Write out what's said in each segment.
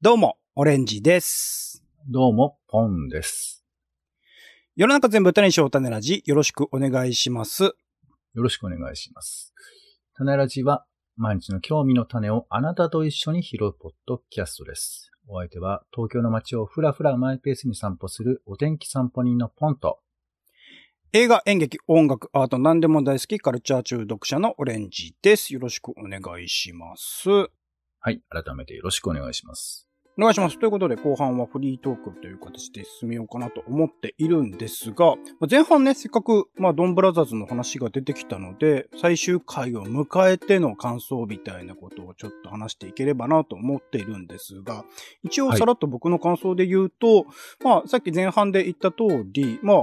どうも、オレンジです。どうも、ポンです。世の中全部種にしよう種ラジ、よろしくお願いします。よろしくお願いします。種ラジは、毎日の興味の種をあなたと一緒に拾うポッドキャストです。お相手は、東京の街をふらふらマイペースに散歩するお天気散歩人のポンと、映画、演劇、音楽、アート、何でも大好き、カルチャー中毒者のオレンジです。よろしくお願いします。おはい、改めてよろしくお願いします。願いします。ということで、後半はフリートークという形で進めようかなと思っているんですが、まあ前半ね、せっかく、まあ、ドンブラザーズの話が出てきたので、最終回を迎えての感想みたいなことをちょっと話していければなと思っているんですが、一応はいさらっと僕の感想で言うと、まあ、さっき前半で言った通り、まあ、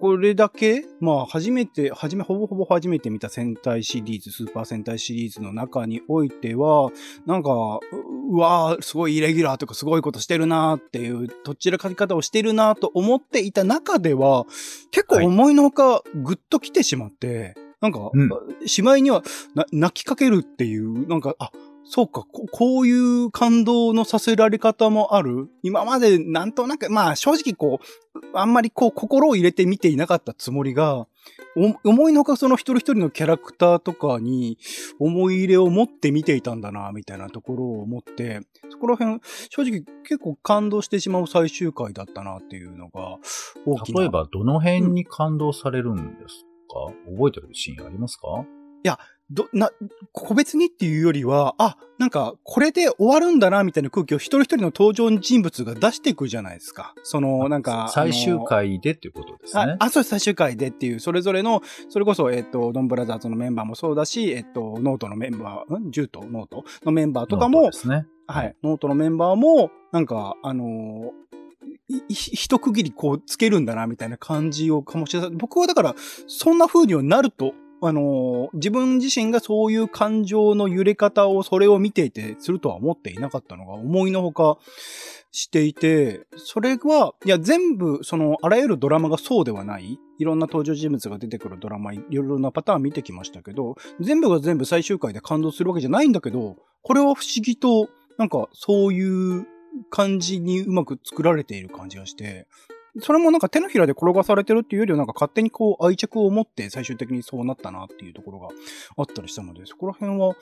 これだけ、まあ、初めて、はじめ、ほぼほぼ初めて見た戦隊シリーズ、スーパー戦隊シリーズの中においては、なんか、ううわー、すごいイレギュラーとかすごいことしてるなーっていう、どちらかり方をしてるなーと思っていた中では、結構思いのほかぐっと来てしまって、なんか、うん。しまいにはな泣きかけるっていう、なんか、あ、そうかこ、こういう感動のさせられ方もある？今までなんとなく、まあ正直こう、あんまりこう心を入れて見ていなかったつもりが、思いのほかその一人一人のキャラクターとかに思い入れを持って見ていたんだな、みたいなところを思って、そこら辺、正直結構感動してしまう最終回だったなっていうのが大きな。例えば、どの辺に感動されるんですか、覚えてるシーンありますか？ど、な、個別にっていうよりは、あ、なんか、これで終わるんだな、みたいな空気を一人一人の登場人物が出していくじゃないですか。その、なんか。最終回でっていうことですね。ああ、そうです、最終回でっていう、それぞれの、それこそ、えっ、と、ドンブラザーズのメンバーもそうだし、えっ、と、ノートのメンバー、ん？ジュートノートのメンバーとかもで、すね。はい、ノートのメンバーも、なんか、あのーいい一区切りこうつけるんだな、みたいな感じを醸し出さ僕はだから、そんな風にはなると、あのー自分自身がそういう感情の揺れ方を、それを見ていて、するとは思っていなかったのが、思いのほかしていて、それは、いや、全部、その、あらゆるドラマがそうではない、いろんな登場人物が出てくるドラマ、いろいろなパターン見てきましたけど、全部が全部最終回で感動するわけじゃないんだけど、これは不思議と、なんか、そういう感じにうまく作られている感じがして、それもなんか手のひらで転がされてるっていうよりはなんか勝手にこう愛着を持って最終的にそうなったなっていうところがあったりしたので、そこら辺は、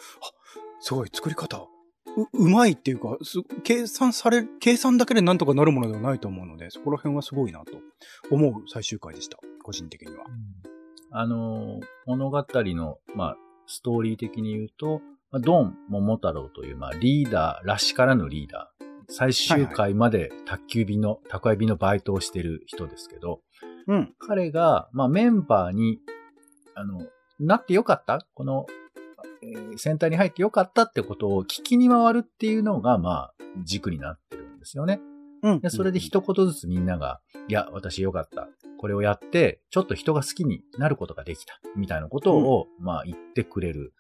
すごい作り方、う、うまいっていうか、計算され、計算だけでなんとかなるものではないと思うので、そこら辺はすごいなと思う最終回でした。個人的には。あの、物語の、まあ、ストーリー的に言うと、まあドン桃太郎という、まあ、リーダーらしからぬリーダー。最終回まで宅急便の、宅配便のバイトをしてる人ですけど、うん。彼が、まあ、メンバーに、あの、なってよかった？この、えーセンターに入ってよかったってことを聞きに回るっていうのが、まあ、軸になってるんですよね。うん。で、それで一言ずつみんなが、いや、私よかった。これをやって、ちょっと人が好きになることができた。みたいなことを、まあ言ってくれる。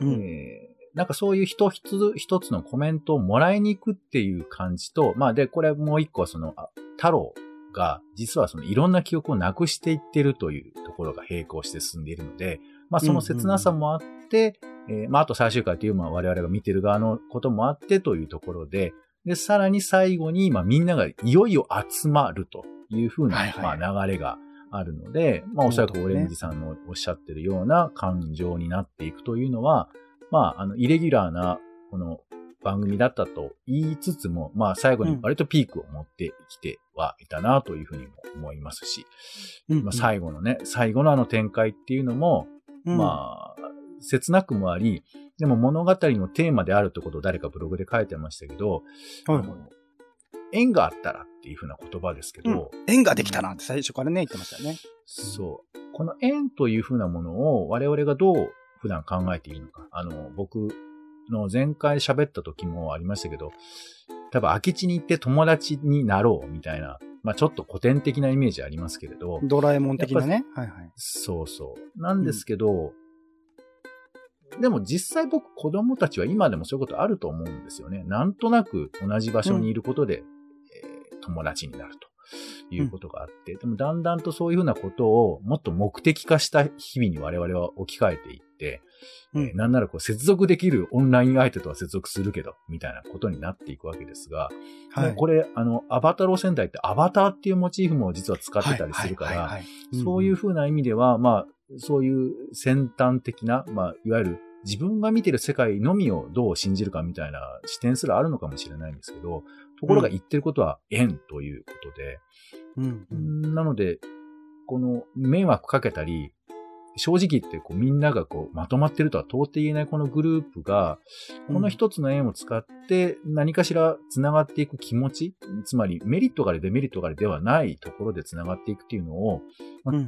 うん、えーなんかそういう一つ一つのコメントをもらいに行くっていう感じと、まあで、これもう一個はその、あ太郎が実はそのいろんな記憶をなくしていってるというところが並行して進んでいるので、まあその切なさもあって、えーまああと最終回という、まあ我々が見てる側のこともあってというところで、で、さらに最後に、まあみんながいよいよ集まるというふうな、はいはい。まあ流れがあるので、まあおそらくオレンジさんのおっしゃってるような感情になっていくというのは、まああの、イレギュラーな、この番組だったと言いつつも、まあ最後に割とピークを持ってきてはいたなというふうにも思いますし、うんまあ最後のね、最後のあの展開っていうのも、うん。まあ、切なくもあり、でも物語のテーマであるってことを誰かブログで書いてましたけど、はいはい。縁があったらっていうふうな言葉ですけど、縁ができたなって最初からね、言ってましたよね。そう。この縁というふうなものを我々がどう普段考えているのか。あの、僕の前回喋った時もありましたけど、多分空き地に行って友達になろうみたいな、まあちょっと古典的なイメージありますけれど、ドラえもん的なね。はいはい。そうそう。なんですけど、でも実際僕子供たちは今でもそういうことあると思うんですよね。なんとなく同じ場所にいることで、えー友達になると。いうことがあって、でもだんだんとそういうふうなことをもっと目的化した日々に我々は置き換えていって、うん。えーなんならこう接続できるオンライン相手とは接続するけど、みたいなことになっていくわけですが、はい。これ、あの、アバタロー戦隊ってアバターっていうモチーフも実は使ってたりするから、そういうふうな意味では、まあ、そういう先端的な、まあ、いわゆる自分が見てる世界のみをどう信じるかみたいな視点すらあるのかもしれないんですけど、ところが言ってることは縁ということで、うん。うんなので、この迷惑かけたり、正直言ってこうみんながこうまとまってるとは到底言えないこのグループが、この一つの縁を使って何かしら繋がっていく気持ち、つまりメリットがあるデメリットがあるではないところで繋がっていくっていうのを、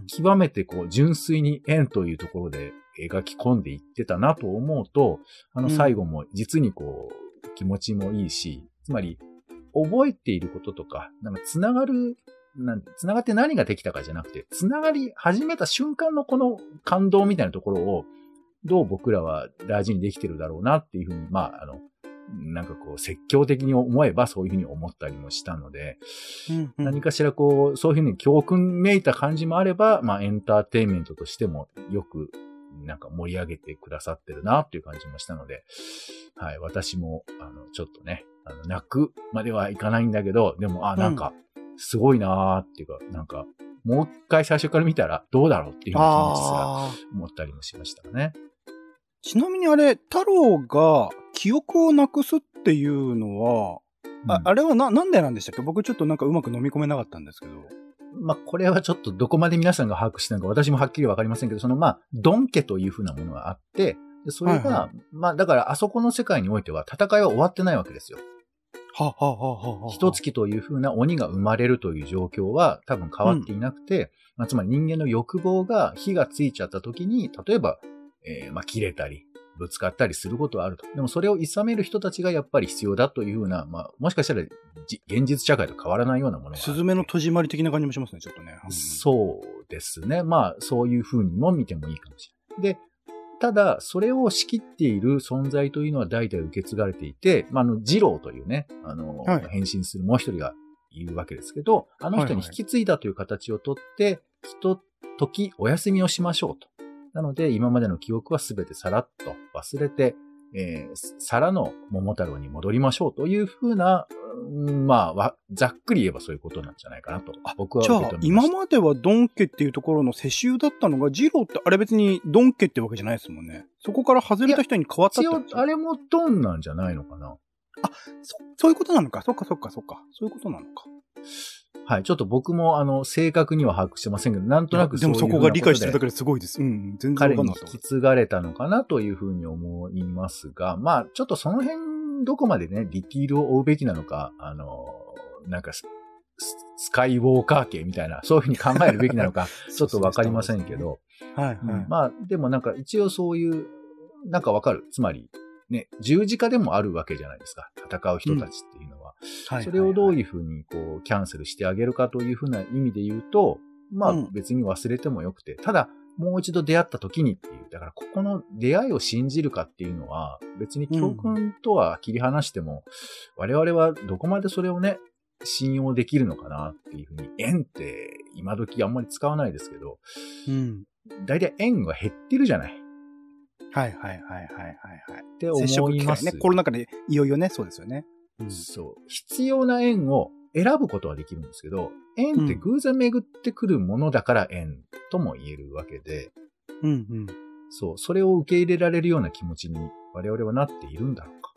極めてこう純粋に縁というところで描き込んでいってたなと思うと、あのうん。最後も実にこう気持ちもいいし、つまり覚えていることとか、なんか繋がるなん繋がって何ができたかじゃなくて、繋がり始めた瞬間のこの感動みたいなところを、どう僕らは大事にできてるだろうなっていうふうに、まあ、あの、なんかこう、積極的に思えばそういうふうに思ったりもしたので、うんうん。何かしらこう、そういうふうに教訓めいた感じもあれば、まあ、エンターテインメントとしてもよく、なんか盛り上げてくださってるなっていう感じもしたので、はい、私も、あの、ちょっとね、あの、泣くまではいかないんだけど、でも、あ、なんか、すごいなーっていうか、なんか、もう一回最初から見たらどうだろうっていう気持ち。思ったりもしましたね。ちなみにあれ、太郎が記憶をなくすっていうのは、あうんあれはな、なんでなんでしたっけ？僕ちょっとなんかうまく飲み込めなかったんですけど。まあ、これはちょっとどこまで皆さんが把握してるのか私もはっきりわかりませんけど、そのまあ、ドン家というふうなものがあって、でそれが、はいはまあ、だからあそこの世界においては戦いは終わってないわけですよ。はあ、はあはあはあはあ、一月というふうな鬼が生まれるという状況は多分変わっていなくて、まあ、つまり人間の欲望が火がついちゃった時に、例えば、えーまあ、切れたり、ぶつかったりすることはあると。でもそれを諌める人たちがやっぱり必要だというふうな、まあ、もしかしたらじ現実社会と変わらないようなものが。スズメの戸締まり的な感じもしますね、ちょっとね。うんそうですね。まあ、そういうふうにも見てもいいかもしれない。で、ただ、それを仕切っている存在というのは代々受け継がれていて、まあ、あの、二郎というね、あの、はい変身するもう一人がいるわけですけど、あの人に引き継いだという形をとって、ひと時お休みをしましょうと。なので、今までの記憶はすべてさらっと忘れて、えー、皿の桃太郎に戻りましょうというふうな、うんまあわ、ざっくり言えばそういうことなんじゃないかなと。僕はじゃあ今まではドン家っていうところの世襲だったのが、ジローってあれ別にドン家ってわけじゃないですもんね。そこから外れた人に変わったってこと？あれもドンなんじゃないのかなそそういうことなのか。そっかそっかそっか。そういうことなのか。はい。ちょっと僕も、あの、正確には把握してませんけど、なんとなくでもそこが理解してるだけけですごいです。うんうん、全然彼に引き継がれたのかなというふうに思いますが、まあ、ちょっとその辺、どこまでね、ディティールを追うべきなのか、あの、なんかス、カイウォーカー系みたいな、そういうふうに考えるべきなのか、ちょっとわかりませんけど、はいはい。うんまあ、でもなんか一応そういう、なんかわかる。つまり、ね、十字架でもあるわけじゃないですか。戦う人たちっていうのは。はいそれをどうういうふうにこうキャンセルしてあげるかというふうな意味で言うと、まうんあ別に忘れてもよくて、ただもう一度出会った時にっていう、だからここの出会いを信じるかっていうのは別に教訓とは切り離しても、我々はどこまでそれをね、信用できるのかなっていうふうに、縁って今時あんまり使わないですけど、うん。大体縁が減ってるじゃないはいはいはいはいはいはい。って思います。ね。コロナ禍でいよいよね、そうですよね。うんそう。必要な縁を選ぶことはできるんですけど、縁って偶然巡ってくるものだから縁とも言えるわけで、うんうん。そう、それを受け入れられるような気持ちに我々はなっているんだろうか。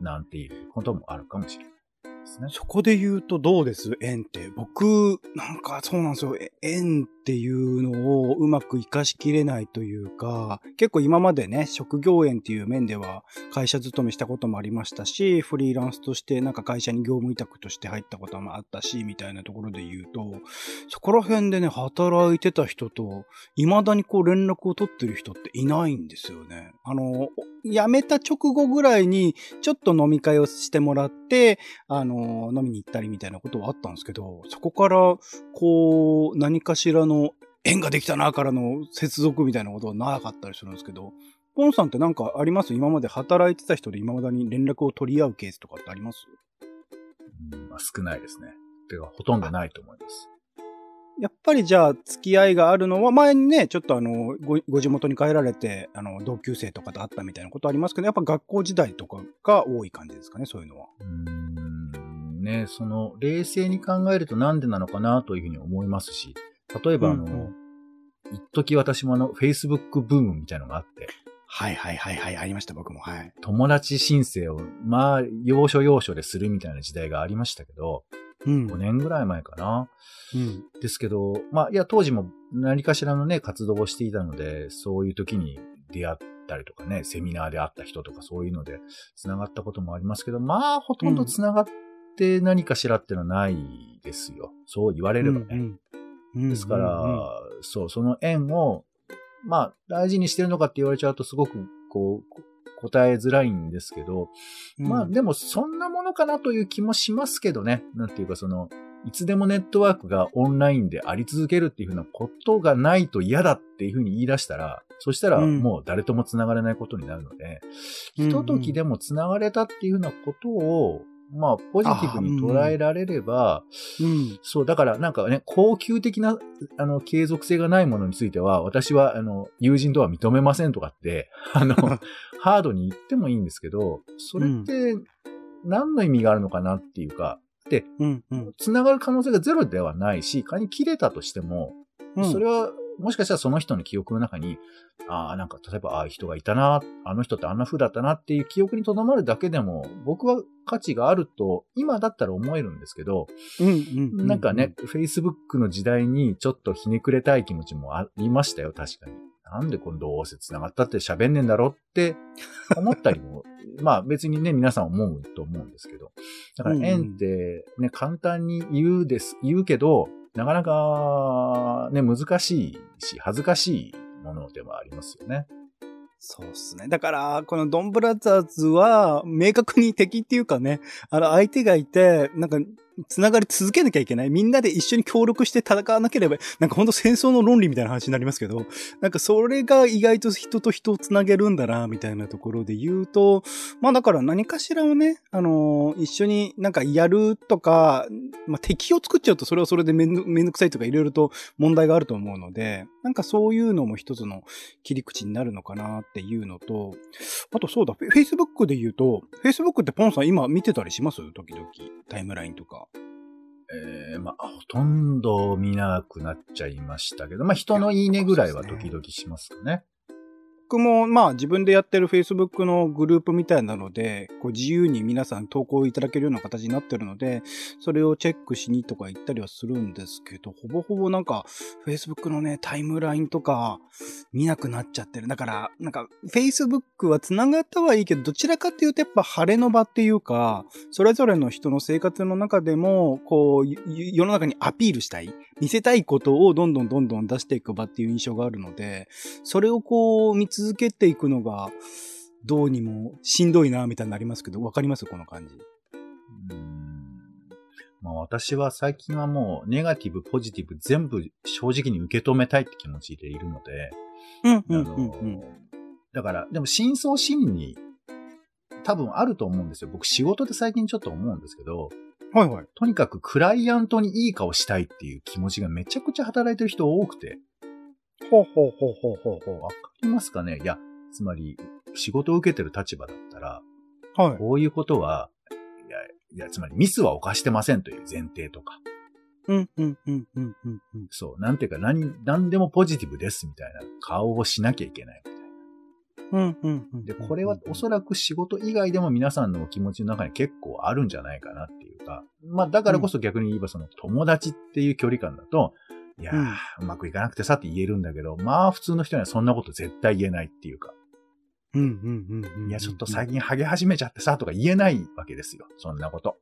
なんていうこともあるかもしれないですね。そこで言うとどうです？縁って。僕、なんかそうなんですよ。え縁っていうのをうまく活かしきれないというか、結構今までね、職業縁っていう面では会社勤めしたこともありましたし、フリーランスとしてなんか会社に業務委託として入ったこともあったし、みたいなところで言うと、そこら辺でね、働いてた人と、未だにこう連絡を取ってる人っていないんですよね。あの、辞めた直後ぐらいに、ちょっと飲み会をしてもらって、あの、飲みに行ったりみたいなことはあったんですけど、そこから、こう、何かしらの縁ができたなからの接続みたいなことはなかったりするんですけど、ポンさんってなんかあります？今まで働いてた人で今までに連絡を取り合うケースとかってあります？うんまあ、少ないですね。ていうかほとんどないと思います。やっぱりじゃあ、付き合いがあるのは、前にね、ちょっとあの、ご、ご地元に帰られて、あの、同級生とかと会ったみたいなことありますけど、やっぱ学校時代とかが多い感じですかね、そういうのは。うーんね、その、冷静に考えるとなんでなのかなというふうに思いますし、例えばあの、うんうん一時私もあの、Facebook ブームみたいなのがあって、はいはいはいはい、ありました、僕も。はい。友達申請を、まあ、要所要所でするみたいな時代がありましたけど、うん。5年ぐらい前かな。うん。ですけど、まあ、いや、当時も何かしらのね、活動をしていたので、そういう時に出会ったりとかね、セミナーで会った人とかそういうので繋がったこともありますけど、まあ、ほとんど繋がって何かしらってのはないですよ。そう言われればね。うんうん。ですから、そう、その縁を、まあ、大事にしてるのかって言われちゃうとすごく、こう、こ答えづらいんですけど、うん。まあでもそんなものかなという気もしますけどね。なんていうかその、いつでもネットワークがオンラインであり続けるっていうふうなことがないと嫌だっていうふうに言い出したら、そしたらうん。もう誰とも繋がれないことになるので、うんひとときでも繋がれたっていうふうなことを、まあポジティブに捉えられれば、うん。そう、だからなんかね、高級的な、あの、継続性がないものについては、私は、あの、友人とは認めませんとかって、あの、ハードに言ってもいいんですけど、それって、何の意味があるのかなっていうか、で、うん。うん。繋がる可能性がゼロではないし、仮に切れたとしても、うん。それは、もしかしたらその人の記憶の中に、ああ、なんか、例えば、ああ人がいたな、あの人ってあんな風だったなっていう記憶に留まるだけでも、僕は価値があると、今だったら思えるんですけど、うん。うん。なんかね、、Facebook の時代にちょっとひねくれたい気持ちもありましたよ、確かに。なんでこのどうせ繋がったって喋んねえんだろって思ったりも、まあ別にね、皆さん思うと思うんですけど。だからうんうん縁ってね、簡単に言うです、言うけど、なかなかね、難しいし、恥ずかしいものでもありますよね。そうっすね。だから、このドンブラザーズは、明確に敵っていうかね、あの、相手がいて、なんか、繋がり続けなきゃいけない。みんなで一緒に協力して戦わなければ、なんかほんと戦争の論理みたいな話になりますけど、なんかそれが意外と人と人を繋げるんだな、みたいなところで言うと、まあだから何かしらをね、あのー一緒になんかやるとか、まあ敵を作っちゃうとそれはそれでめんめんどくさいとかいろいろと問題があると思うので、なんかそういうのも一つの切り口になるのかなっていうのと、あとそうだ、フェイスブックで言うと、フェイスブックってポンさん今見てたりします？時々。タイムラインとか。えーまあ、ほとんど見なくなっちゃいましたけど、まあ人のいいねぐらいは時々しますかね。僕もまあ自分でやってる Facebook のグループみたいなので、こう自由に皆さん投稿いただけるような形になってるので、それをチェックしにとか言ったりはするんですけど、ほぼほぼなんか Facebook のね、タイムラインとか見なくなっちゃってる。だから、なんか Facebook は繋がったはいいけど、どちらかっていうとやっぱ晴れの場っていうか、それぞれの人の生活の中でも、こう、世の中にアピールしたい、見せたいことをどんどんどんどん出していく場っていう印象があるので、それをこう見続けていくのが、どうにもしんどいな、みたいになりますけど、わかります？この感じ。うーんまあ私は最近はもうネガティブ、ポジティブ全部正直に受け止めたいって気持ちでいるので、うん、あの、だから、でも深層心理多分あると思うんですよ。僕仕事で最近ちょっと思うんですけど、はいはい。とにかくクライアントにいい顔したいっていう気持ちがめちゃくちゃ働いてる人多くて、ほうほうほうほうほうほわかりますかね？いや、つまり仕事を受けてる立場だったら、う。はい。こういうことは、いや、いや、つまりミスは犯してませんという前提とか、うん、うん、うん、うん、うん、うん。そう、なんていうか、何、何でもポジティブですみたいな顔をしなきゃいけないみたいな。うん、うん、うん。で、これはおそらく仕事以外でも皆さんのお気持ちの中に結構あるんじゃないかなっていうか、まあだからこそ逆に言えばその友達っていう距離感だと、いやー、うまくいかなくてさって言えるんだけど、まあ普通の人にはそんなこと絶対言えないっていうか、うん、うん、うん、うん。いや、ちょっと最近ハゲ始めちゃってさとか言えないわけですよ。そんなこと。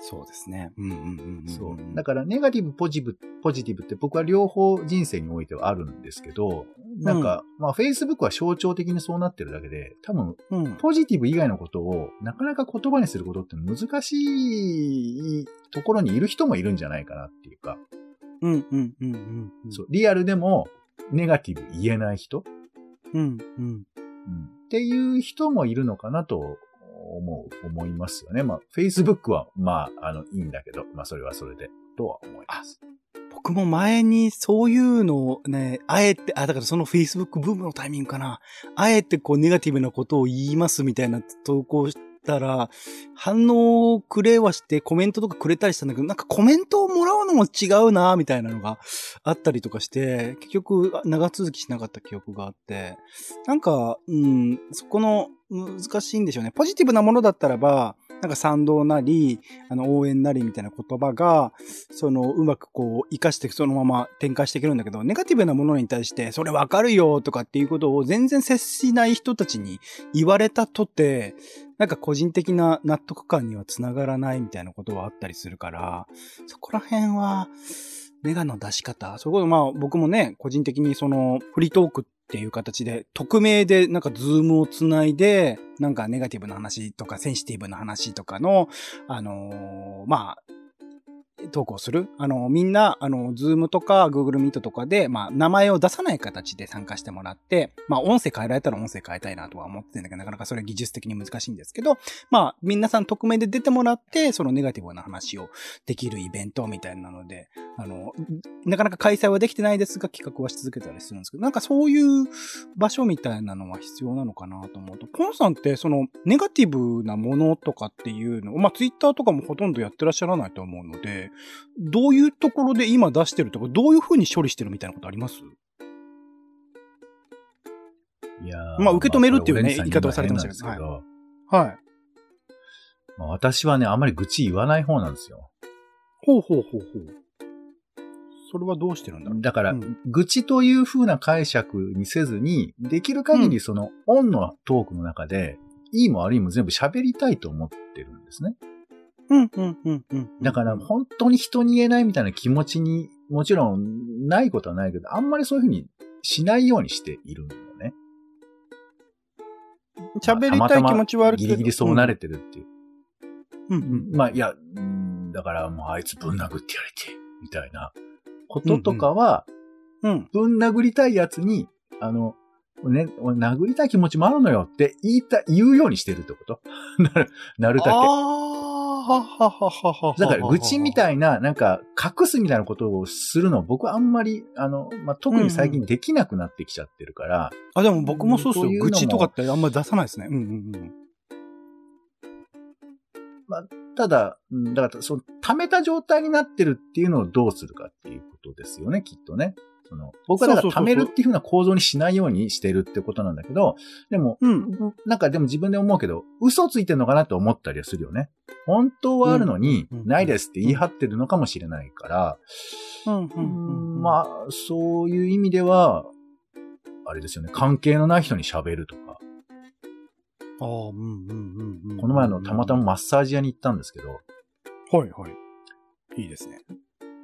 そうですね。うん、うん、うん。そう。だから、ネガティブ、ポジティブ、ポジティブって僕は両方人生においてはあるんですけど、なんか、まあ、Facebook は象徴的にそうなってるだけで、多分、ら、うん。ポジティブ以外のことをなかなか言葉にすることって難しいところにいる人もいるんじゃないかなっていうか、うん、うん、うん、うん。そう、リアルでもネガティブ言えない人、うん、うん。うんっていう人もいるのかなと思う、思いますよね。まあ、Facebook は、まあ、あの、いいんだけど、まあ、それはそれで、とは思います。僕も前にそういうのをね、あえて、あ、だからその Facebook ブームのタイミングかな。あえてこうネガティブなことを言いますみたいな投稿したら、反応をくれはしてコメントとかくれたりしたんだけど、なんかコメントをもらうのも違うな、みたいなのがあったりとかして、結局長続きしなかった記憶があって、なんか、うん、そこの難しいんでしょうね。ポジティブなものだったらば、なんか賛同なり、あの、応援なりみたいな言葉が、その、うまくこう、活かしてそのまま展開していけるんだけど、ネガティブなものに対して、それわかるよとかっていうことを全然接しない人たちに言われたとて、なんか個人的な納得感にはつながらないみたいなことはあったりするから、そこら辺は、ネガの出し方、そこでまあ僕もね、個人的にそのフリートークっていう形で、匿名でなんかズームをつないで、なんかネガティブな話とかセンシティブな話とかの、あのーまあ、投稿する？あの、みんな、あの、ズームとか Google Meet とかで、まあ、名前を出さない形で参加してもらって、まあ、音声変えられたら音声変えたいなとは思ってんだけど、なかなかそれ技術的に難しいんですけど、まあ、皆さん匿名で出てもらって、そのネガティブな話をできるイベントみたいなので、あの、なかなか開催はできてないですが、企画はし続けたりするんですけど、なんかそういう場所みたいなのは必要なのかなと思うと、ポンさんってそのネガティブなものとかっていうのを、まあツイッターとかもほとんどやってらっしゃらないと思うので、どういうところで今出してるとか、どういう風に処理してるみたいなことあります？いやまあ受け止めるっていうね言い方をされてましたけど変なんですはい。まあ私はね、あんまり愚痴言わない方なんですよ。ほうほうほうほう。それはどうしてるんだろう？だから、うん愚痴という風な解釈にせずに、できる限りその、オンのトークの中で、いいも悪いも全部喋りたいと思ってるんですね。うん、うん、うん、うん。だから、本当に人に言えないみたいな気持ちに、もちろん、ないことはないけど、あんまりそういう風にしないようにしているんだよね。喋りたい気持ちはあるけど。ギリギリそうなれてるっていう。うん、うん。まあ、いや、うんだからもうあいつぶん殴ってやれて、みたいなこととかは、うん。ぶん殴りたいやつに、あの、ね、俺殴りたい気持ちもあるのよって言いた、言うようにしてるってこと？なる、なるだああ、ははははは。け。だから、愚痴みたいな、なんか、隠すみたいなことをするの、僕はあんまり、あの、まあ、特に最近できなくなってきちゃってるから、あ、でも僕もそうっすよ。愚痴とかってあんまり出さないですね。うんうんうん。ただ、うんだから、その、溜めた状態になってるっていうのをどうするかっていうことですよね、きっとね。その、僕はだからそうそうそうそう溜めるっていう風な構造にしないようにしてるってことなんだけど、でも、うん。なんかでも自分で思うけど、嘘ついてんのかなって思ったりはするよね。本当はあるのに、うんないですって言い張ってるのかもしれないから。まあ、そういう意味では、あれですよね、関係のない人に喋るとか。ああ、うんうんうんうん。この前あの、たまたまマッサージ屋に行ったんですけど、はいはい。いいですね。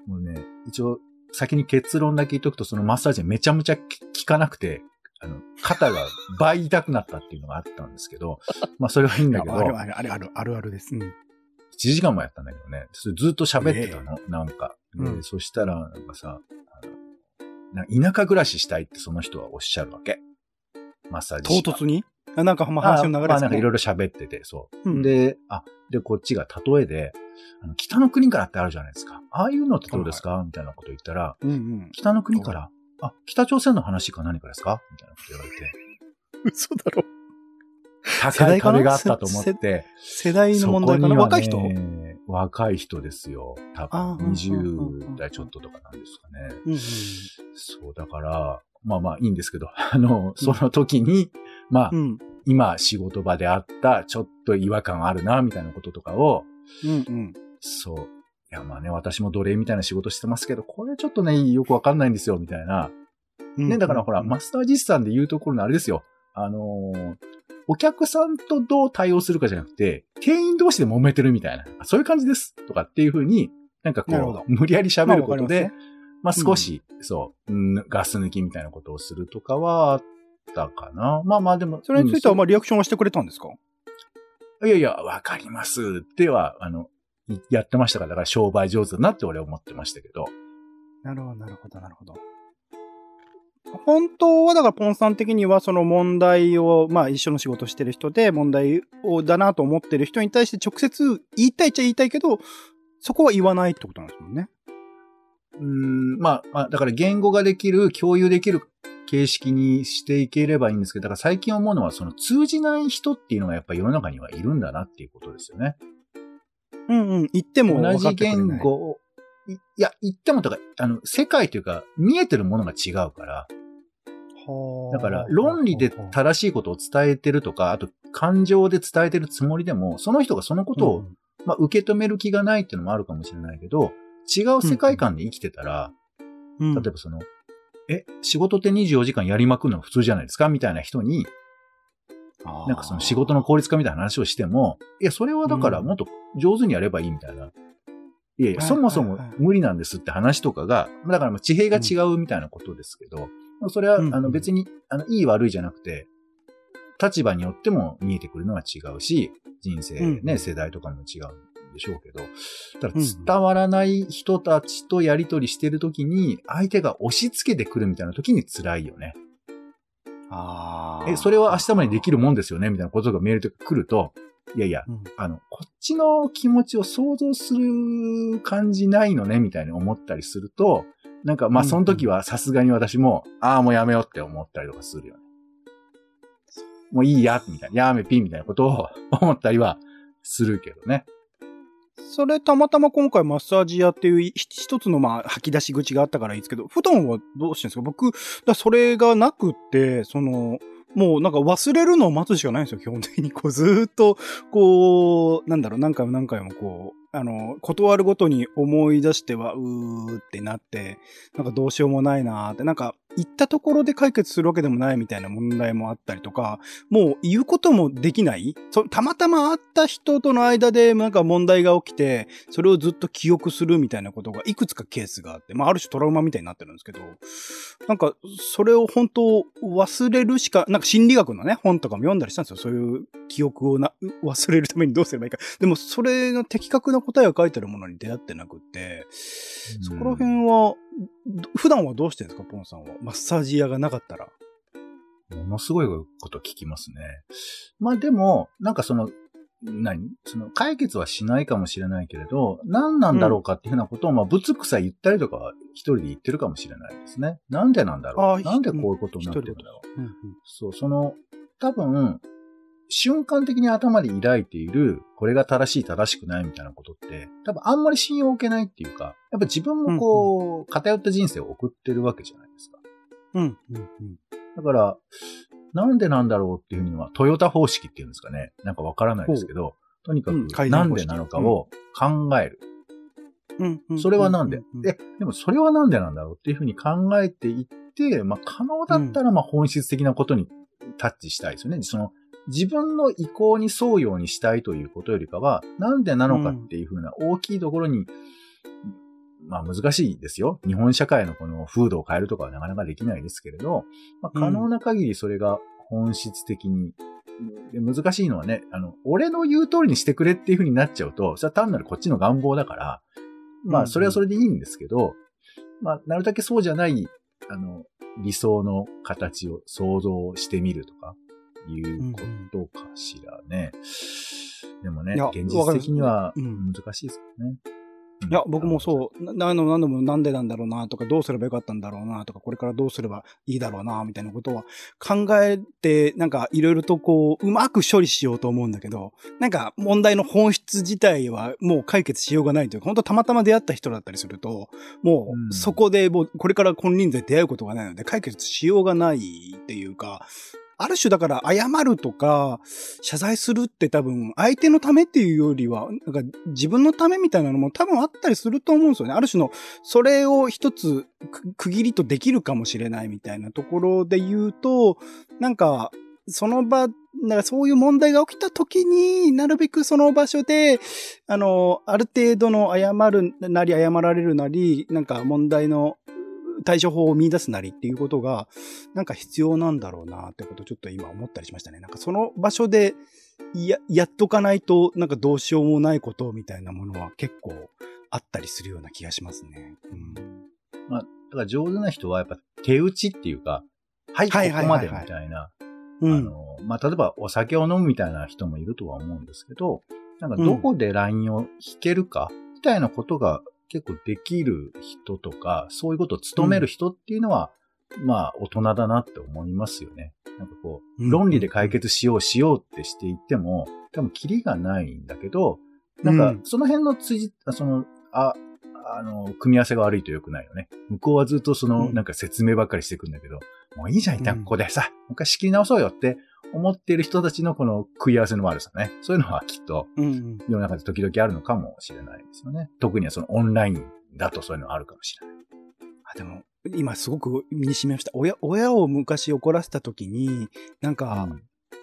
もうね、一応、先に結論だけ言っとくと、そのマッサージめちゃめちゃ効かなくて、あの、肩が倍痛くなったっていうのがあったんですけど、まあそれはいいんだけど、あるあるあるあるあるあるです。うん。1時間もやったんだけどね、ずっと喋ってたの、なんか。でうんそしたら、なんかさ、田舎暮らししたいってその人はおっしゃるわけ。マッサージ唐突に？あなんかまあ話の流れあまあなんかいろいろ。ろ喋ってて、そう。うんで、あ、で、こっちが例えで、あの、北の国からってあるじゃないですか。ああいうのってどうですか、みたいなこと言ったら、うんうん。北の国から、あ、北朝鮮の話か何かですか？みたいなこと言われて、嘘だろ。高い壁があったと思って、世代の問題かな、ね若い人？若い人ですよ。多あ分ーうんうんうんうん20代ちょっととかなんですかね。うんうん。そう、だから、まあまあいいんですけど、あの、その時に、まあ、うん。今仕事場であった、ちょっと違和感あるな、みたいなこととかを、うんうん。そう。いや、まあね、私も奴隷みたいな仕事してますけど、これちょっとね、よくわかんないんですよ、みたいな。うんね、だからほら、うんマスター実さんで言うところのあれですよ。あのーお客さんとどう対応するかじゃなくて、店員同士で揉めてるみたいな。あそういう感じです。とかっていうふうに、なんかこう、無理やり喋ることで、まあわかりまあ少し、そう、うんガス抜きみたいなことをするとかはあったかな。まあまあでも。それについては、うんまあ、リアクションはしてくれたんですか？いやいや、わかりますっては、あの、いやってましたから、だから商売上手だなって俺は思ってましたけど。なるほど、なるほど、なるほど。本当はだからポンさん的にはその問題を、まあ一緒の仕事してる人で問題をだなと思ってる人に対して直接言いたいっちゃ言いたいけど、そこは言わないってことなんですもんね。うーん、まあ、まあ、だから言語ができる、共有できる形式にしていければいいんですけど、だから最近思うのは、その通じない人っていうのがやっぱり世の中にはいるんだなっていうことですよね。うんうん。言っても同じ言語。を、い。いや、言ってもとか、あの、世界というか、見えてるものが違うから、はあ。だから論理で正しいことを伝えてるとか、あと感情で伝えてるつもりでも、その人がそのことを、まあ、受け止める気がないっていうのもあるかもしれないけど、違う世界観で生きてたら、うん、例えばその、え、仕事って24時間やりまくるのが普通じゃないですか？みたいな人に、ばなんかその仕事の効率化みたいな話をしても、いや、それはだからうん。もっと上手にやればいいみたいな。いやいや、はいそもそも無理なんですって話とかが、だからまあ地平が違うみたいなことですけど、それはうんあの別に、あの、いい悪いじゃなくて、立場によっても見えてくるのは違うし、人生うんね、世代とかも違う。んでしょうけど、だから伝わらない人たちとやりとりしてるときに、相手が押し付けてくるみたいなときに辛いよね。あー。え、それは明日までできるもんですよね？みたいなことがメールで来ると、いやいや、うん。あの、こっちの気持ちを想像する感じないのね？みたいに思ったりすると、なんかまあうんその時はさすがに私も、ああもうやめようって思ったりとかするよね。もういいや、みたいな、やめぴんみたいなことを思ったりはするけどね。それたまたま今回マッサージ屋っていう一つのまあ吐き出し口があったからいいですけど、普段はどうしてるんですか？僕、だそれがなくって、その、もうなんか忘れるのを待つしかないんですよ、基本的に。こうずーっと、こう、なんだろう、何回も何回もこう、あの、断るごとに思い出しては、うーってなって、なんかどうしようもないなーって、なんか言ったところで解決するわけでもないみたいな問題もあったりとか、もう言うこともできない？そたまたま会った人との間でなんか問題が起きて、それをずっと記憶するみたいなことがいくつかケースがあって、まあある種トラウマみたいになってるんですけど、なんかそれを本当忘れるしか、なんか心理学のね、本とかも読んだりしたんですよ。そういう記憶をな忘れるためにどうすればいいか。でもそれの的確な答えが書いてあるものに出会ってなくって、そこら辺は、ど普段はどうしてるんですか、ポンさんは？マッサージ屋がなかったら。ものすごいこと聞きますね。まあでも、なんかその、何？その解決はしないかもしれないけれど、何なんだろうかっていうふうなことを、まあ、ぶつくさ言ったりとかは一人で言ってるかもしれないですね。なんでなんだろう？なんでこういうことになってるんだろう？うんうんそう、その、多分、瞬間的に頭で抱いている、これが正しい正しくないみたいなことって、多分あんまり信用を受けないっていうか、やっぱ自分もこう、偏った人生を送ってるわけじゃないですか。うん、うん、うん。だから、なんでなんだろうっていうふうには、トヨタ方式っていうんですかね。なんかわからないですけど、とにかうんく、なんでなのかを考える。うんうんそれはなんで？ううで、でもそれはなんでなんだろうっていうふうに考えていって、まあ可能だったらまあ本質的なことにタッチしたいですよね。その自分の意向に沿うようにしたいということよりかは、なんでなのかっていうふうな大きいところに、まあ難しいですよ。日本社会のこの風土を変えるとかはなかなかできないですけれど、まあ、可能な限りそれが本質的に、で難しいのはね、あの、俺の言う通りにしてくれっていうふうになっちゃうと、それは単なるこっちの願望だから、まあ、それはそれでいいんですけど、まあ、なるだけそうじゃない、あの、理想の形を想像してみるとか、いうことかしらね。でもね現実的にはうん。難しいですよね。いや、僕もそう、な何度も何度もなんでなんだろうなとか、どうすればよかったんだろうなとか、これからどうすればいいだろうなみたいなことは考えて、なんかいろいろとこう、うまく処理しようと思うんだけど、なんか問題の本質自体はもう解決しようがないというか、本当たまたま出会った人だったりすると、もうそこでもうこれから金輪際出会うことがないので、解決しようがないっていうか、ある種だから謝るとか、謝罪するって多分相手のためっていうよりは、なんか自分のためみたいなのも多分あったりすると思うんですよね。ある種の、それを一つ区切りとできるかもしれないみたいなところで言うと、なんか、その場、なんかそういう問題が起きた時になるべくその場所で、あの、ある程度の謝るなり謝られるなり、なんか問題の対処法を見出すなりっていうことが、なんか必要なんだろうなってことをちょっと今思ったりしましたね。なんかその場所でや、やっとかないと、なんかどうしようもないことみたいなものは結構あったりするような気がしますね。うん。だから上手な人はやっぱ手打ちっていうか、はい、こはいはいこまでみたいな、うん。あの、まあ、例えばお酒を飲むみたいな人もいるとは思うんですけど、なんかどこでラインを引けるか、みたいなことが結構できる人とか、そういうことを務める人っていうのは、まあ、大人だなって思いますよね。なんかこう、うん論理で解決しようしようってしていっても、多分キリがないんだけど、なんかうん、その辺の辻、その、あ、あの、組み合わせが悪いと良くないよね。向こうはずっとその、うんなんか説明ばっかりしていくんだけど、もういいじゃん、一旦うんここでさ、もう一回仕切り直そうよって思っている人たちのこの食い合わせの悪さね。そういうのはきっとうんうん。世の中で時々あるのかもしれないですよね。特にはそのオンラインだとそういうのあるかもしれない。あ、でも、今すごく身に染みました。親、親を昔怒らせた時に、なんか、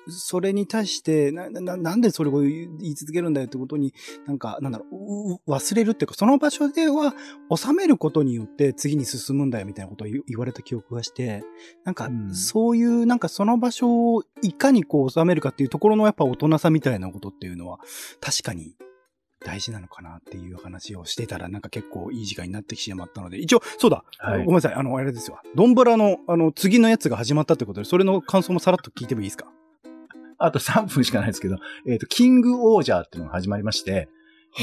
それに対して、な、な、なんでそれを言い続けるんだよってことに、なんか、なんだろう、忘れるっていうか、その場所では収めることによって次に進むんだよみたいなことを言言われた記憶がして、なんかう、ん。そういう、なんかその場所をいかにこう収めるかっていうところのやっぱ大人さみたいなことっていうのは、確かに大事なのかなっていう話をしてたら、なんか結構いい時間になってきてしまったので、一応、そうだ、はい。ごめんなさい、あの、あれですよ。ドンブラの、あの、次のやつが始まったってことで、それの感想もさらっと聞いてもいいですか？あと3分しかないですけど、えっ、と、キングオージャーっていうのが始まりまして、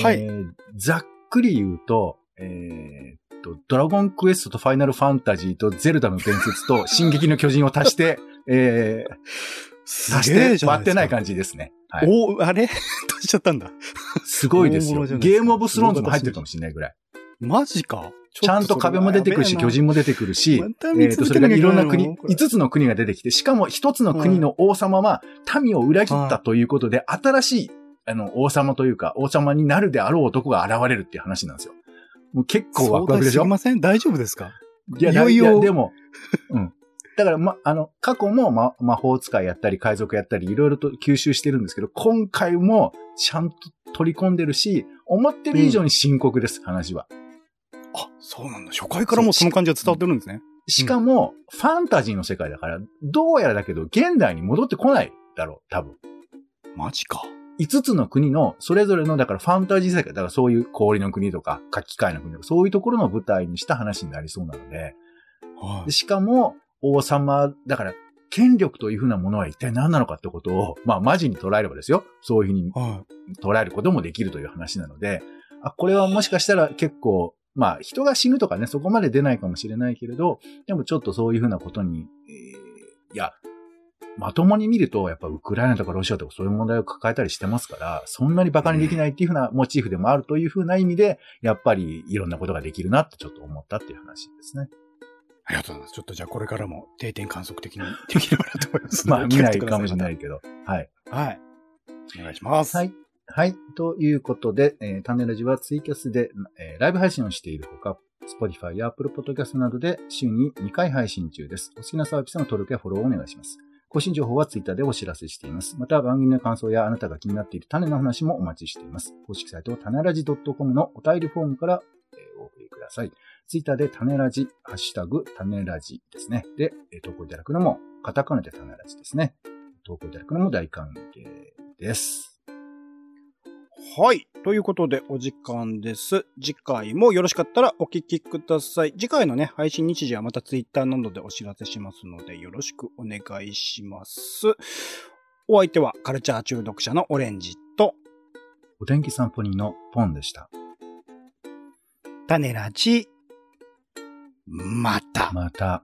はいえーざっくり言うと、えーっと、ドラゴンクエストとファイナルファンタジーとゼルダの伝説と 進撃の巨人を足して、えー、足して割ってない感じですね。はい。おあれ？足しちゃったんだ。すごいですよ。ゲームオブスローンズも入ってるかもしれないぐらい。マジか。ちゃんと壁も出てくるし、巨人も出てくるし、えっ、と、それがいろんな国、これ5つの国が出てきて、しかも1つの国の王様は民を裏切ったということで、新しい、あの、王様というか、王様になるであろう男が現れるっていう話なんですよ。もう結構ワクワクでしょ？すいません、大丈夫ですか？いや、いよいよいやでも、うん。だから、ま、あの、過去も、ま、魔法使いやったり、海賊やったり、いろいろと吸収してるんですけど、今回もちゃんと取り込んでるし、思ってる以上に深刻です、話は。あ、そうなんだ。初回からもうその感じが伝わってるんですね。しかも、ファンタジーの世界だから、どうやらだけど、現代に戻ってこないだろう、多分。マジか。5つの国の、それぞれの、だからファンタジー世界、だからそういう氷の国とか、夏季海の国とか、そういうところの舞台にした話になりそうなので、はでしかも、王様、だから、権力というふうなものは一体何なのかってことを、まあ、マジに捉えればですよ。そういうふうにい。は捉えることもできるという話なので、あ、これはもしかしたら結構、まあ、人が死ぬとかね、そこまで出ないかもしれないけれど、でもちょっとそういうふうなことに、えーいや、まともに見ると、やっぱウクライナとかロシアとかそういう問題を抱えたりしてますから、そんなに馬鹿にできないっていうふうなモチーフでもあるというふうな意味で、やっぱりいろんなことができるなってちょっと思ったっていう話ですね。い。ありがとうございます。ちょっとじゃあこれからも定点観測的にできればなと思います。まあ、見ないかもしれないいけど。はい。はい。お願いします。はい。はい。ということで、えー、タネラジはツイキャスで、えーライブ配信をしているほか、Spotify や Apple Podcast などで週に2回配信中です。お好きなサービスの登録やフォローをお願いします。更新情報は Twitter でお知らせしています。また番組の感想やあなたが気になっている種の話もお待ちしています。公式サイト種ラジ .com のお便りフォームから、えーお送りください。Twitter で種ラジ、ハッシュタグ種ラジですね。で、えー投稿いただくのも、カタカナで種ラジですね。投稿いただくのも大歓迎です。はい。ということで、お時間です。次回もよろしかったらお聞きください。次回のね、配信日時はまたツイッターなどでお知らせしますので、よろしくお願いします。お相手はカルチャー中毒者のオレンジと、お天気散歩人のポンでした。種ラジ、また。また。